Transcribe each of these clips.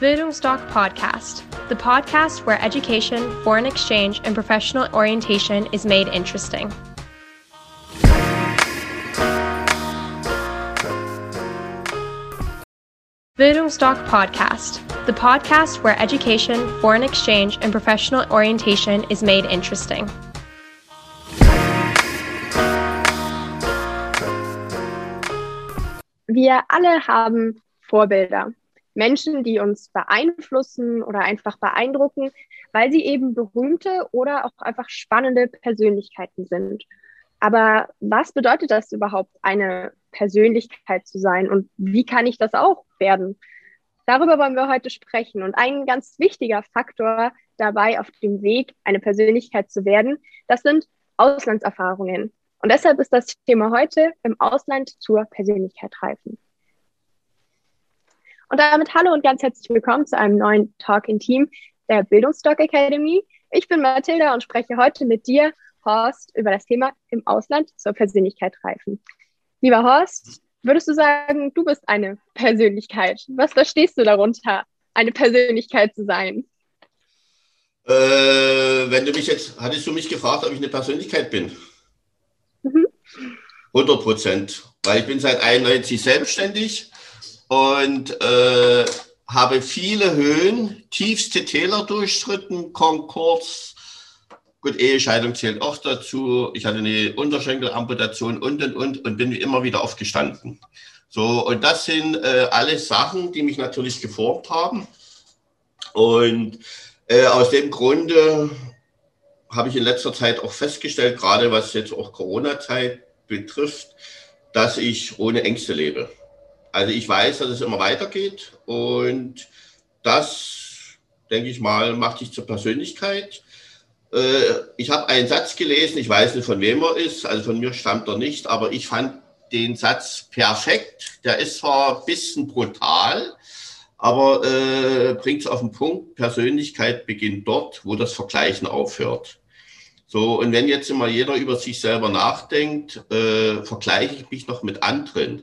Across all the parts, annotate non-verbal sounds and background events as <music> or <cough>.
Bildungsdoc Podcast, the podcast where education, foreign exchange, and professional orientation is made interesting. Bildungsdoc Podcast, the podcast where education, foreign exchange, and professional orientation is made interesting. Wir alle haben Vorbilder. Menschen, die uns beeinflussen oder einfach beeindrucken, weil sie eben berühmte oder auch einfach spannende Persönlichkeiten sind. Aber was bedeutet das überhaupt, eine Persönlichkeit zu sein und wie kann ich das auch werden? Darüber wollen wir heute sprechen. Und ein ganz wichtiger Faktor dabei auf dem Weg, eine Persönlichkeit zu werden, das sind Auslandserfahrungen. Und deshalb ist das Thema heute im Ausland zur Persönlichkeit reifen. Und damit hallo und ganz herzlich willkommen zu einem neuen Talk in Team der Bildungsstock Academy. Ich bin Mathilda und spreche heute mit dir, Horst, über das Thema im Ausland zur Persönlichkeit reifen. Lieber Horst, würdest du sagen, du bist eine Persönlichkeit? Was verstehst du darunter, eine Persönlichkeit zu sein? Äh, wenn du mich jetzt, hattest du mich gefragt, ob ich eine Persönlichkeit bin? Mhm. 100 Prozent, weil ich bin seit 91 selbstständig und äh, habe viele Höhen, tiefste Täler durchschritten, Konkurs, gut, Ehescheidung zählt auch dazu. Ich hatte eine Unterschenkelamputation und und und und bin immer wieder aufgestanden. So, und das sind äh, alles Sachen, die mich natürlich geformt haben. Und äh, aus dem Grunde habe ich in letzter Zeit auch festgestellt, gerade was jetzt auch Corona-Zeit betrifft, dass ich ohne Ängste lebe. Also ich weiß, dass es immer weitergeht und das, denke ich mal, macht dich zur Persönlichkeit. Äh, ich habe einen Satz gelesen, ich weiß nicht, von wem er ist, also von mir stammt er nicht, aber ich fand den Satz perfekt. Der ist zwar ein bisschen brutal, aber äh, bringt es auf den Punkt, Persönlichkeit beginnt dort, wo das Vergleichen aufhört. So, und wenn jetzt immer jeder über sich selber nachdenkt, äh, vergleiche ich mich noch mit anderen.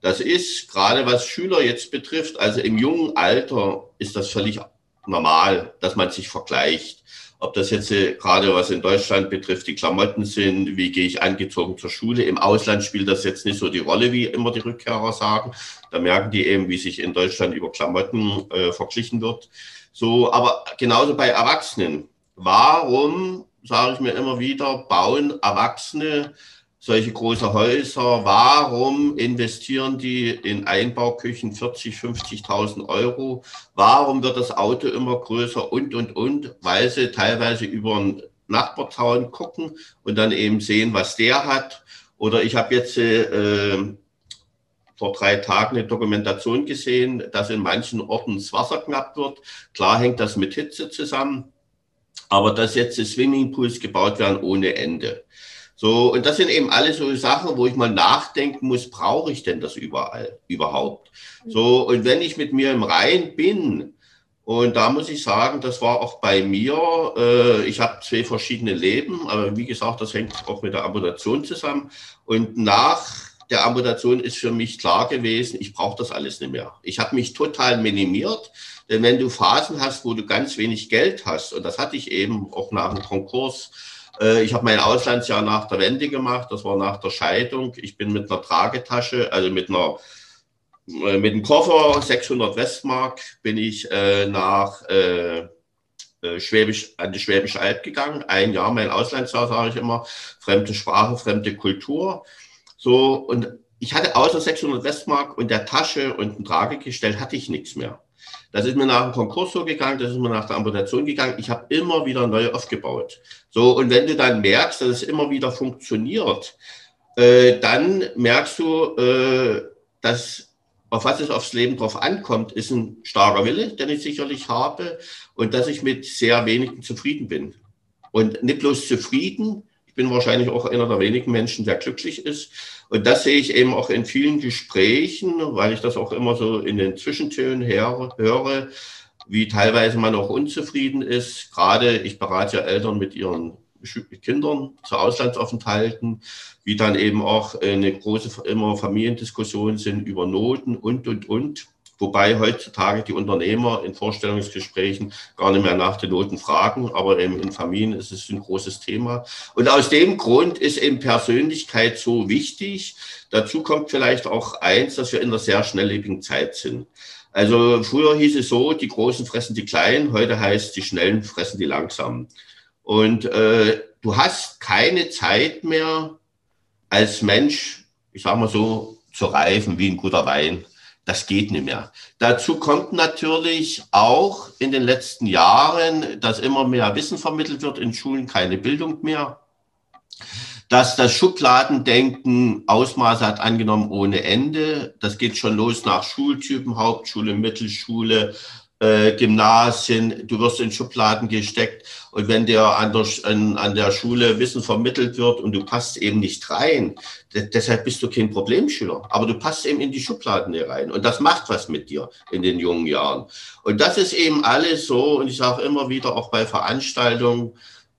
Das ist gerade was Schüler jetzt betrifft, also im jungen Alter ist das völlig normal, dass man sich vergleicht. Ob das jetzt äh, gerade was in Deutschland betrifft, die Klamotten sind, wie gehe ich angezogen zur Schule. Im Ausland spielt das jetzt nicht so die Rolle, wie immer die Rückkehrer sagen. Da merken die eben, wie sich in Deutschland über Klamotten äh, verglichen wird. So, aber genauso bei Erwachsenen. Warum, sage ich mir immer wieder, bauen Erwachsene solche große Häuser, warum investieren die in Einbauküchen 40, 50.000 Euro? Warum wird das Auto immer größer und, und, und? Weil sie teilweise über einen Nachbarzaun gucken und dann eben sehen, was der hat. Oder ich habe jetzt äh, vor drei Tagen eine Dokumentation gesehen, dass in manchen Orten das Wasser knapp wird. Klar hängt das mit Hitze zusammen, aber dass jetzt Swimmingpools gebaut werden ohne Ende. So, und das sind eben alle so Sachen, wo ich mal nachdenken muss, brauche ich denn das überall überhaupt? So, und wenn ich mit mir im Rein bin, und da muss ich sagen, das war auch bei mir, äh, ich habe zwei verschiedene Leben, aber wie gesagt, das hängt auch mit der Amputation zusammen. Und nach der Amputation ist für mich klar gewesen, ich brauche das alles nicht mehr. Ich habe mich total minimiert, denn wenn du Phasen hast, wo du ganz wenig Geld hast, und das hatte ich eben auch nach dem Konkurs, ich habe mein Auslandsjahr nach der Wende gemacht, das war nach der Scheidung. Ich bin mit einer Tragetasche, also mit einer äh, mit einem Koffer, 600 Westmark, bin ich äh, nach äh, äh, Schwäbisch, an die Schwäbische Alb gegangen. Ein Jahr mein Auslandsjahr, sage ich immer. Fremde Sprache, fremde Kultur. So, und ich hatte außer 600 Westmark und der Tasche und ein Tragegestell hatte ich nichts mehr. Das ist mir nach dem Konkurs so gegangen, das ist mir nach der Amputation gegangen. Ich habe immer wieder neu aufgebaut. So, und wenn du dann merkst, dass es immer wieder funktioniert, äh, dann merkst du, äh, dass auf was es aufs Leben drauf ankommt, ist ein starker Wille, den ich sicherlich habe, und dass ich mit sehr wenigen zufrieden bin. Und nicht bloß zufrieden, bin wahrscheinlich auch einer der wenigen Menschen, der glücklich ist. Und das sehe ich eben auch in vielen Gesprächen, weil ich das auch immer so in den Zwischentönen her, höre, wie teilweise man auch unzufrieden ist. Gerade ich berate ja Eltern mit ihren Kindern zu Auslandsaufenthalten, wie dann eben auch eine große immer Familiendiskussion sind über Noten und, und, und. Wobei heutzutage die Unternehmer in Vorstellungsgesprächen gar nicht mehr nach den Noten fragen, aber eben in Familien ist es ein großes Thema. Und aus dem Grund ist eben Persönlichkeit so wichtig. Dazu kommt vielleicht auch eins, dass wir in einer sehr schnelllebigen Zeit sind. Also früher hieß es so, die Großen fressen die Kleinen, heute heißt die Schnellen fressen die Langsamen. Und äh, du hast keine Zeit mehr als Mensch, ich sage mal so, zu reifen wie ein guter Wein. Das geht nicht mehr. Dazu kommt natürlich auch in den letzten Jahren, dass immer mehr Wissen vermittelt wird, in Schulen keine Bildung mehr. Dass das Schubladendenken Ausmaße hat angenommen ohne Ende. Das geht schon los nach Schultypen, Hauptschule, Mittelschule, äh, Gymnasien, du wirst in Schubladen gesteckt und wenn dir an der, an, an der Schule Wissen vermittelt wird und du passt eben nicht rein, deshalb bist du kein Problemschüler, aber du passt eben in die Schubladen hier rein und das macht was mit dir in den jungen Jahren. Und das ist eben alles so und ich sage immer wieder auch bei Veranstaltungen,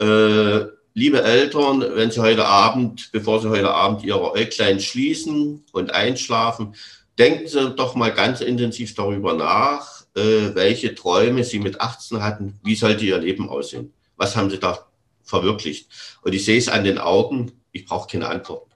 äh, liebe Eltern, wenn Sie heute Abend, bevor Sie heute Abend Ihre Äuglein schließen und einschlafen, denken Sie doch mal ganz intensiv darüber nach, äh, welche Träume sie mit 18 hatten, wie sollte ihr Leben aussehen? Was haben sie da verwirklicht? Und ich sehe es an den Augen, ich brauche keine Antworten.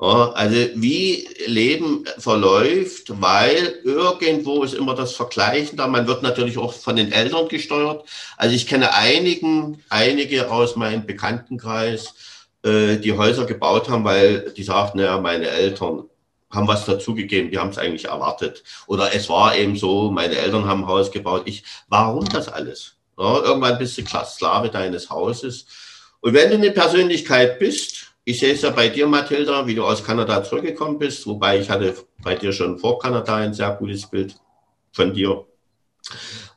Ja, also wie Leben verläuft, weil irgendwo ist immer das Vergleichen da. Man wird natürlich auch von den Eltern gesteuert. Also ich kenne einigen, einige aus meinem Bekanntenkreis, äh, die Häuser gebaut haben, weil die sagten, naja, meine Eltern haben was dazugegeben, die haben es eigentlich erwartet. Oder es war eben so, meine Eltern haben ein Haus gebaut. Ich, warum das alles? Ja, irgendwann bist du Sklave deines Hauses. Und wenn du eine Persönlichkeit bist, ich sehe es ja bei dir, Mathilda, wie du aus Kanada zurückgekommen bist, wobei ich hatte bei dir schon vor Kanada ein sehr gutes Bild von dir.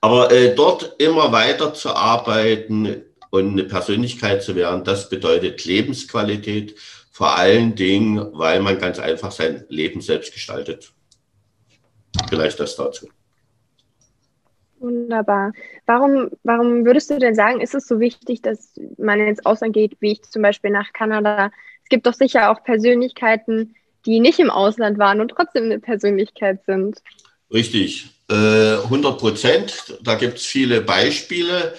Aber äh, dort immer weiter zu arbeiten und eine Persönlichkeit zu werden, das bedeutet Lebensqualität vor allen Dingen, weil man ganz einfach sein Leben selbst gestaltet. Vielleicht das dazu. Wunderbar. Warum, warum würdest du denn sagen, ist es so wichtig, dass man ins Ausland geht, wie ich zum Beispiel nach Kanada? Es gibt doch sicher auch Persönlichkeiten, die nicht im Ausland waren und trotzdem eine Persönlichkeit sind. Richtig, äh, 100 Prozent. Da gibt es viele Beispiele.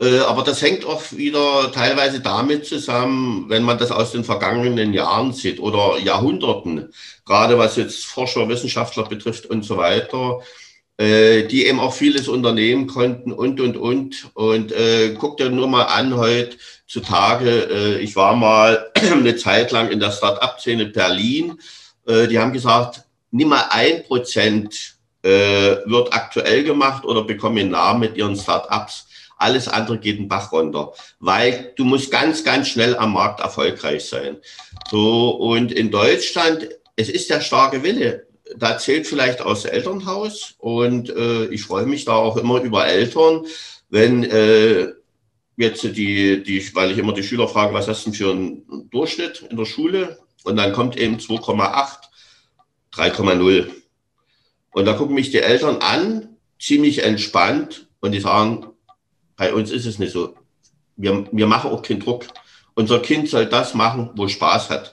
Äh, aber das hängt auch wieder teilweise damit zusammen, wenn man das aus den vergangenen Jahren sieht oder Jahrhunderten, gerade was jetzt Forscher, Wissenschaftler betrifft und so weiter, äh, die eben auch vieles unternehmen konnten und, und, und. Und äh, guck dir nur mal an heutzutage, äh, ich war mal <clears throat> eine Zeit lang in der Start-up-Szene Berlin, äh, die haben gesagt, nimm mal ein Prozent äh, wird aktuell gemacht oder bekommen einen Namen mit ihren Start-ups alles andere geht den Bach runter, weil du musst ganz, ganz schnell am Markt erfolgreich sein. So, und in Deutschland, es ist der starke Wille. Da zählt vielleicht aus Elternhaus und äh, ich freue mich da auch immer über Eltern, wenn äh, jetzt die, die, weil ich immer die Schüler frage, was hast du denn für einen Durchschnitt in der Schule? Und dann kommt eben 2,8, 3,0. Und da gucken mich die Eltern an, ziemlich entspannt, und die sagen, bei uns ist es nicht so. Wir, wir machen auch keinen Druck. Unser Kind soll das machen, wo Spaß hat.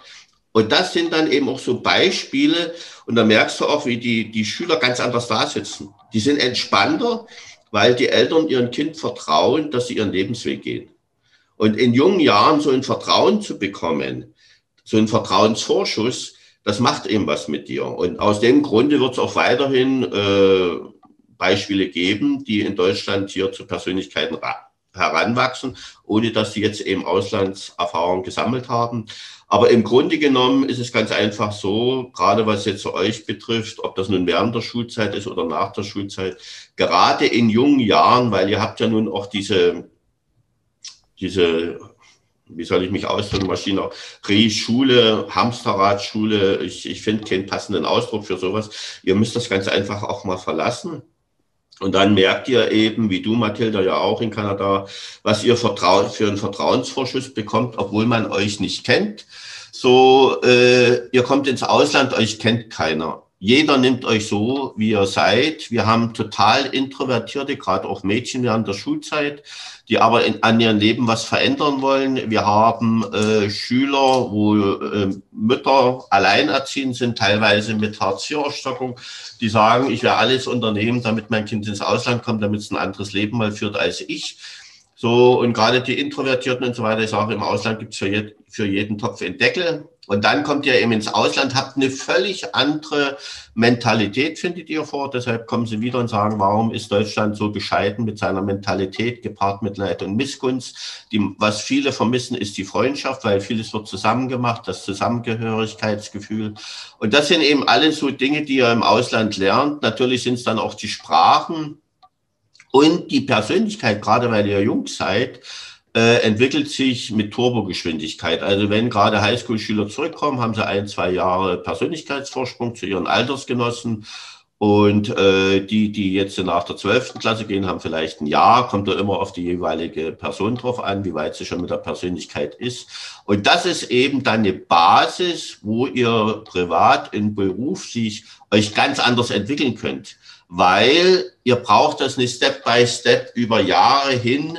Und das sind dann eben auch so Beispiele. Und da merkst du auch, wie die, die Schüler ganz anders da sitzen. Die sind entspannter, weil die Eltern ihrem Kind vertrauen, dass sie ihren Lebensweg gehen. Und in jungen Jahren so ein Vertrauen zu bekommen, so ein Vertrauensvorschuss, das macht eben was mit dir. Und aus dem Grunde wird es auch weiterhin äh, Beispiele geben, die in Deutschland hier zu Persönlichkeiten heranwachsen, ohne dass sie jetzt eben Auslandserfahrung gesammelt haben. Aber im Grunde genommen ist es ganz einfach so, gerade was jetzt euch betrifft, ob das nun während der Schulzeit ist oder nach der Schulzeit, gerade in jungen Jahren, weil ihr habt ja nun auch diese, diese wie soll ich mich ausdrücken, Maschinerie-Schule, Hamsterradschule, ich, ich finde keinen passenden Ausdruck für sowas. Ihr müsst das ganz einfach auch mal verlassen. Und dann merkt ihr eben, wie du, Mathilda, ja auch in Kanada, was ihr Vertrau für einen Vertrauensvorschuss bekommt, obwohl man euch nicht kennt. So, äh, ihr kommt ins Ausland, euch kennt keiner. Jeder nimmt euch so, wie ihr seid. Wir haben total introvertierte, gerade auch Mädchen während der Schulzeit, die aber in, an ihrem Leben was verändern wollen. Wir haben äh, Schüler, wo äh, Mütter alleinerziehend sind, teilweise mit Hartz-IV-Ausstattung, die sagen, ich werde alles unternehmen, damit mein Kind ins Ausland kommt, damit es ein anderes Leben mal führt als ich. So, und gerade die Introvertierten und so weiter, ich sage, im Ausland gibt es für, je, für jeden Topf einen Deckel. Und dann kommt ihr eben ins Ausland, habt eine völlig andere Mentalität, findet ihr vor. Deshalb kommen sie wieder und sagen, warum ist Deutschland so bescheiden mit seiner Mentalität, gepaart mit Leid und Missgunst. Die, was viele vermissen, ist die Freundschaft, weil vieles wird zusammen gemacht, das Zusammengehörigkeitsgefühl. Und das sind eben alles so Dinge, die ihr im Ausland lernt. Natürlich sind es dann auch die Sprachen und die Persönlichkeit, gerade weil ihr jung seid äh, entwickelt sich mit Turbogeschwindigkeit. Also wenn gerade Highschool-Schüler zurückkommen, haben sie ein, zwei Jahre Persönlichkeitsvorsprung zu ihren Altersgenossen. Und äh, die, die jetzt nach der zwölften Klasse gehen, haben vielleicht ein Jahr, kommt da immer auf die jeweilige Person drauf an, wie weit sie schon mit der Persönlichkeit ist. Und das ist eben dann eine Basis, wo ihr privat im Beruf sich euch ganz anders entwickeln könnt. Weil ihr braucht das nicht Step by Step über Jahre hin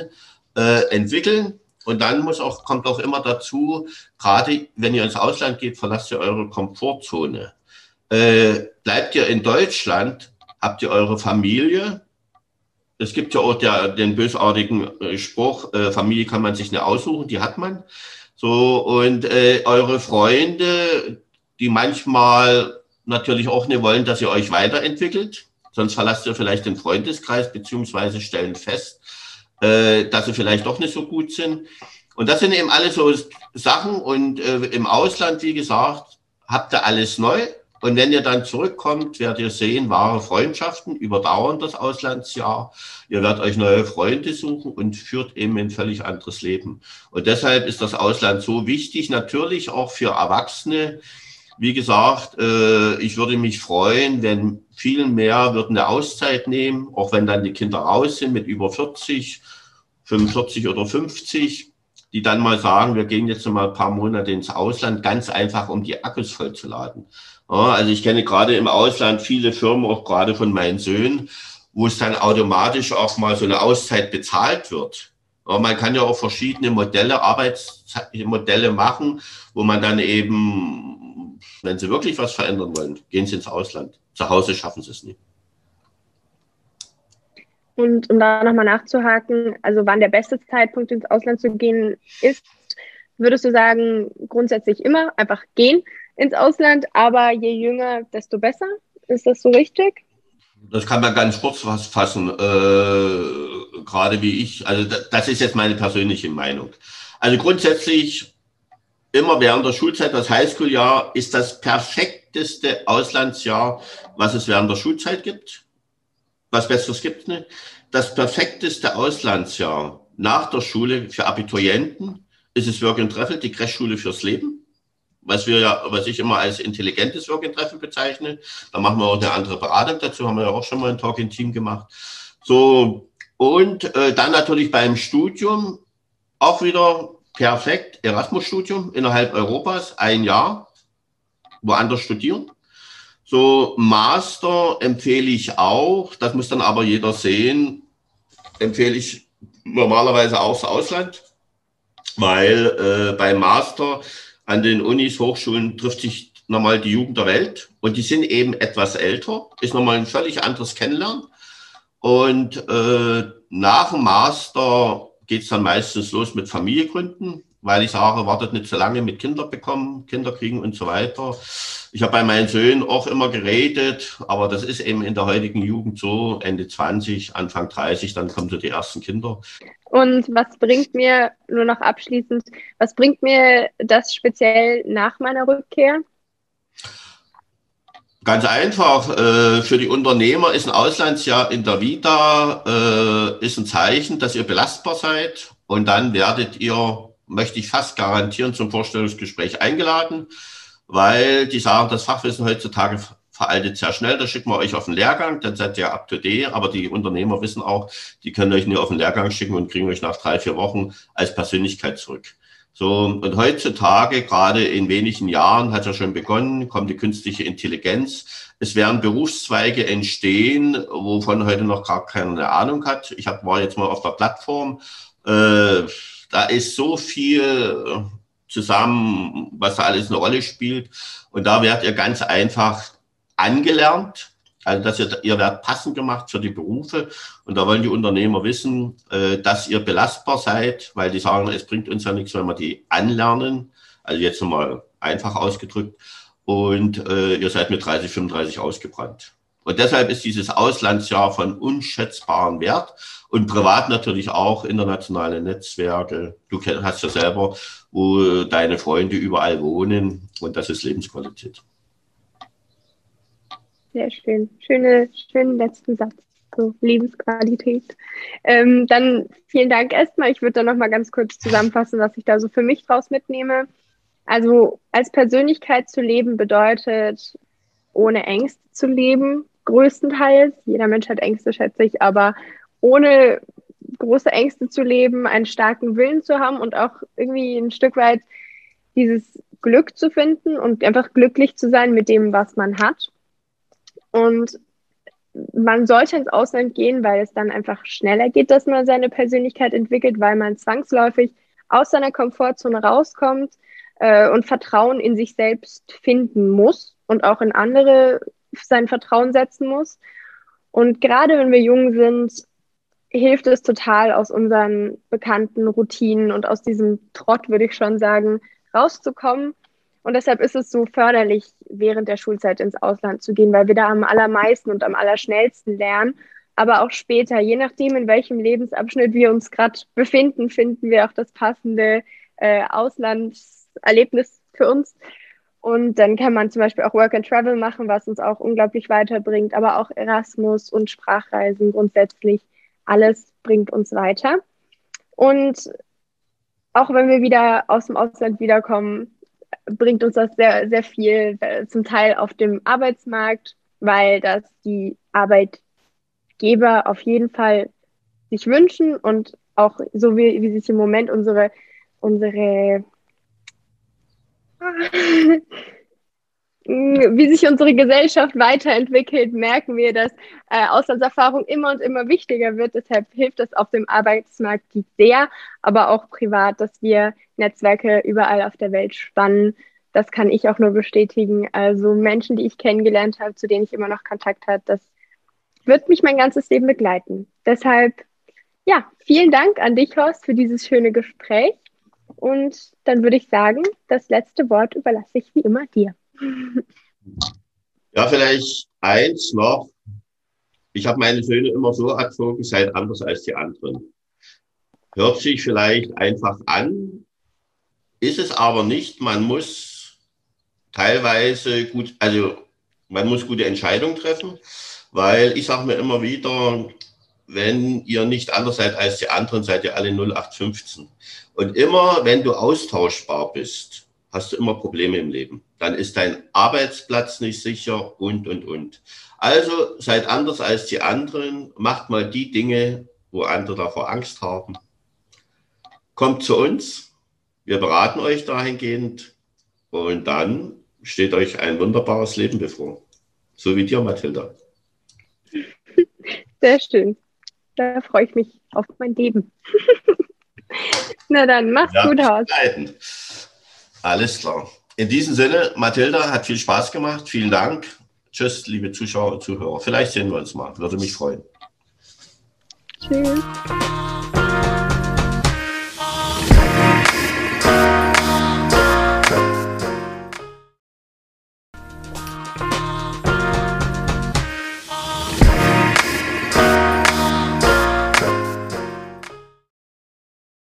äh, entwickeln. Und dann muss auch, kommt auch immer dazu, gerade wenn ihr ins Ausland geht, verlasst ihr eure Komfortzone. Äh, bleibt ihr in Deutschland, habt ihr eure Familie. Es gibt ja auch der, den bösartigen äh, Spruch, äh, Familie kann man sich nicht aussuchen, die hat man. So, und äh, eure Freunde, die manchmal natürlich auch nicht wollen, dass ihr euch weiterentwickelt, sonst verlasst ihr vielleicht den Freundeskreis, beziehungsweise stellen fest, äh, dass sie vielleicht doch nicht so gut sind. Und das sind eben alles so Sachen. Und äh, im Ausland, wie gesagt, habt ihr alles neu. Und wenn ihr dann zurückkommt, werdet ihr sehen, wahre Freundschaften überdauern das Auslandsjahr. Ihr werdet euch neue Freunde suchen und führt eben ein völlig anderes Leben. Und deshalb ist das Ausland so wichtig, natürlich auch für Erwachsene. Wie gesagt, äh, ich würde mich freuen, wenn viel mehr würden eine Auszeit nehmen, auch wenn dann die Kinder raus sind mit über 40 45 oder 50, die dann mal sagen, wir gehen jetzt mal ein paar Monate ins Ausland, ganz einfach, um die Akkus vollzuladen. Ja, also ich kenne gerade im Ausland viele Firmen, auch gerade von meinen Söhnen, wo es dann automatisch auch mal so eine Auszeit bezahlt wird. Ja, man kann ja auch verschiedene Modelle, Arbeitsmodelle machen, wo man dann eben, wenn sie wirklich was verändern wollen, gehen sie ins Ausland. Zu Hause schaffen sie es nicht. Und um da nochmal nachzuhaken, also wann der beste Zeitpunkt ins Ausland zu gehen ist, würdest du sagen, grundsätzlich immer einfach gehen ins Ausland, aber je jünger, desto besser? Ist das so richtig? Das kann man ganz kurz fassen, äh, gerade wie ich. Also das ist jetzt meine persönliche Meinung. Also grundsätzlich immer während der Schulzeit, das Highschool-Jahr ist das perfekteste Auslandsjahr, was es während der Schulzeit gibt was Besseres gibt nicht. Das perfekteste Auslandsjahr nach der Schule für Abiturienten ist es Work and Travel, die Crashschule fürs Leben, was wir ja, was ich immer als intelligentes Work and Travel bezeichne. Da machen wir auch eine andere Beratung dazu, haben wir ja auch schon mal ein Talk in Team gemacht. So, und äh, dann natürlich beim Studium auch wieder perfekt, Erasmus-Studium innerhalb Europas, ein Jahr, woanders studieren. So Master empfehle ich auch, das muss dann aber jeder sehen, empfehle ich normalerweise auch das Ausland, weil äh, beim Master an den Unis, Hochschulen trifft sich nochmal die Jugend der Welt und die sind eben etwas älter, ist nochmal ein völlig anderes Kennenlernen. Und äh, nach dem Master geht's dann meistens los mit Familiegründen weil ich sage, wartet nicht so lange mit Kinder bekommen, Kinder kriegen und so weiter. Ich habe bei meinen Söhnen auch immer geredet, aber das ist eben in der heutigen Jugend so, Ende 20, Anfang 30, dann kommen so die ersten Kinder. Und was bringt mir, nur noch abschließend, was bringt mir das speziell nach meiner Rückkehr? Ganz einfach, äh, für die Unternehmer ist ein Auslandsjahr in der Vita äh, ist ein Zeichen, dass ihr belastbar seid und dann werdet ihr möchte ich fast garantieren, zum Vorstellungsgespräch eingeladen, weil die sagen, das Fachwissen heutzutage veraltet sehr schnell. Da schicken wir euch auf den Lehrgang, dann seid ihr up to date. Aber die Unternehmer wissen auch, die können euch nur auf den Lehrgang schicken und kriegen euch nach drei, vier Wochen als Persönlichkeit zurück. So, und heutzutage, gerade in wenigen Jahren, hat ja schon begonnen, kommt die künstliche Intelligenz. Es werden Berufszweige entstehen, wovon heute noch gar keine Ahnung hat. Ich hab, war jetzt mal auf der Plattform. Äh, da ist so viel zusammen, was da alles eine Rolle spielt. Und da werdet ihr ganz einfach angelernt. Also dass ihr, ihr werdet passend gemacht für die Berufe. Und da wollen die Unternehmer wissen, äh, dass ihr belastbar seid, weil die sagen, es bringt uns ja nichts, wenn wir die anlernen. Also jetzt nochmal einfach ausgedrückt. Und äh, ihr seid mit 30, 35 ausgebrannt. Und deshalb ist dieses Auslandsjahr von unschätzbarem Wert und privat natürlich auch internationale Netzwerke. Du hast ja selber, wo deine Freunde überall wohnen und das ist Lebensqualität. Sehr schön. Schöne, schönen letzten Satz. So, Lebensqualität. Ähm, dann vielen Dank erstmal. Ich würde dann nochmal ganz kurz zusammenfassen, was ich da so für mich draus mitnehme. Also als Persönlichkeit zu leben bedeutet, ohne Ängste zu leben, größtenteils. Jeder Mensch hat Ängste, schätze ich, aber ohne große Ängste zu leben, einen starken Willen zu haben und auch irgendwie ein Stück weit dieses Glück zu finden und einfach glücklich zu sein mit dem, was man hat. Und man sollte ins Ausland gehen, weil es dann einfach schneller geht, dass man seine Persönlichkeit entwickelt, weil man zwangsläufig aus seiner Komfortzone rauskommt äh, und Vertrauen in sich selbst finden muss und auch in andere sein Vertrauen setzen muss. Und gerade wenn wir jung sind, hilft es total, aus unseren bekannten Routinen und aus diesem Trott, würde ich schon sagen, rauszukommen und deshalb ist es so förderlich, während der Schulzeit ins Ausland zu gehen, weil wir da am allermeisten und am allerschnellsten lernen. Aber auch später, je nachdem, in welchem Lebensabschnitt wir uns gerade befinden, finden wir auch das passende äh, Auslandserlebnis für uns. Und dann kann man zum Beispiel auch Work and Travel machen, was uns auch unglaublich weiterbringt, aber auch Erasmus und Sprachreisen grundsätzlich. Alles bringt uns weiter. Und auch wenn wir wieder aus dem Ausland wiederkommen, bringt uns das sehr, sehr viel, äh, zum Teil auf dem Arbeitsmarkt, weil das die Arbeitgeber auf jeden Fall sich wünschen und auch so wie, wie sich im Moment unsere, unsere <laughs> wie sich unsere Gesellschaft weiterentwickelt, merken wir, dass äh, Auslandserfahrung immer und immer wichtiger wird. Deshalb hilft es auf dem Arbeitsmarkt sehr, aber auch privat, dass wir Netzwerke überall auf der Welt spannen. Das kann ich auch nur bestätigen. Also Menschen, die ich kennengelernt habe, zu denen ich immer noch Kontakt habe, das wird mich mein ganzes Leben begleiten. Deshalb, ja, vielen Dank an dich, Horst, für dieses schöne Gespräch. Und dann würde ich sagen, das letzte Wort überlasse ich wie immer dir. Ja, vielleicht eins noch. Ich habe meine Söhne immer so erzogen, seid anders als die anderen. Hört sich vielleicht einfach an, ist es aber nicht. Man muss teilweise gut, also man muss gute Entscheidungen treffen, weil ich sage mir immer wieder, wenn ihr nicht anders seid als die anderen, seid ihr alle 0815. Und immer, wenn du austauschbar bist, hast du immer Probleme im Leben. Dann ist dein Arbeitsplatz nicht sicher und, und, und. Also seid anders als die anderen, macht mal die Dinge, wo andere davor Angst haben. Kommt zu uns, wir beraten euch dahingehend und dann steht euch ein wunderbares Leben bevor. So wie dir, Mathilda. Sehr schön. Da freue ich mich auf mein Leben. <laughs> Na dann, mach's ja, gut, Haus. Alles klar. In diesem Sinne, Mathilda, hat viel Spaß gemacht. Vielen Dank. Tschüss, liebe Zuschauer und Zuhörer. Vielleicht sehen wir uns mal. Würde mich freuen. Tschüss.